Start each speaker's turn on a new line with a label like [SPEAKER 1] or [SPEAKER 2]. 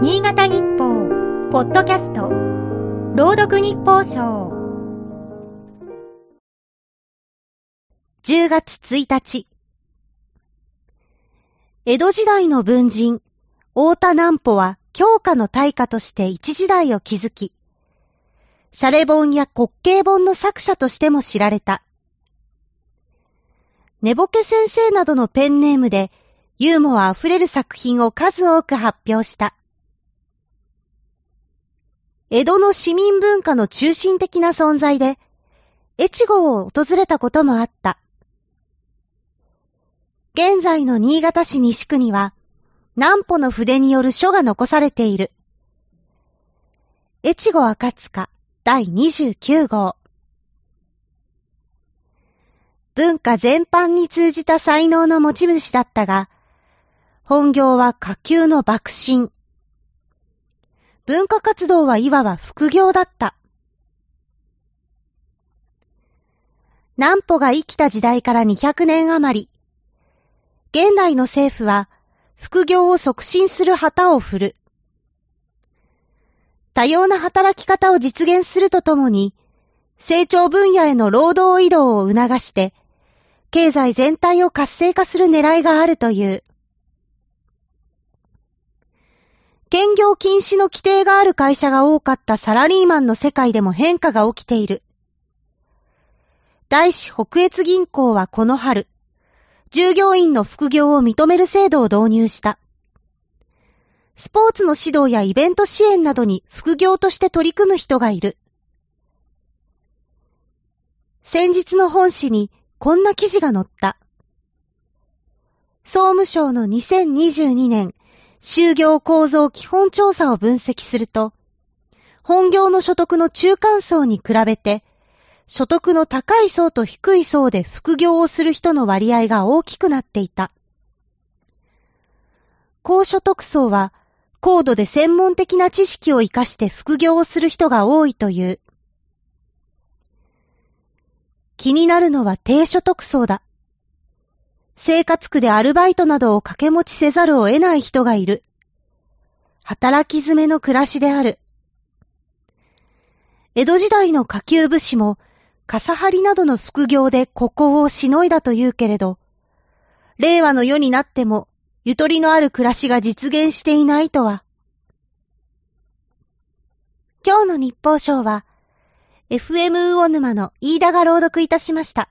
[SPEAKER 1] 新潟日報、ポッドキャスト、朗読日報賞。
[SPEAKER 2] 10月1日。江戸時代の文人、大田南穂は教科の大家として一時代を築き、シャレ本や滑稽本の作者としても知られた。寝ぼけ先生などのペンネームでユーモア溢れる作品を数多く発表した。江戸の市民文化の中心的な存在で、越後を訪れたこともあった。現在の新潟市西区には、南穂の筆による書が残されている。越後赤塚第29号。文化全般に通じた才能の持ち主だったが、本業は下級の幕臣。文化活動はいわば副業だった。南穂が生きた時代から200年余り、現代の政府は副業を促進する旗を振る。多様な働き方を実現するとともに、成長分野への労働移動を促して、経済全体を活性化する狙いがあるという。兼業禁止の規定がある会社が多かったサラリーマンの世界でも変化が起きている。大使北越銀行はこの春、従業員の副業を認める制度を導入した。スポーツの指導やイベント支援などに副業として取り組む人がいる。先日の本誌にこんな記事が載った。総務省の2022年就業構造基本調査を分析すると、本業の所得の中間層に比べて、所得の高い層と低い層で副業をする人の割合が大きくなっていた。高所得層は、高度で専門的な知識を活かして副業をする人が多いという。気になるのは低所得層だ。生活苦でアルバイトなどを掛け持ちせざるを得ない人がいる。働き詰めの暮らしである。江戸時代の下級武士も、傘張りなどの副業でここをしのいだと言うけれど、令和の世になっても、ゆとりのある暮らしが実現していないとは。今日の日報賞は、FM 魚沼の飯田が朗読いたしました。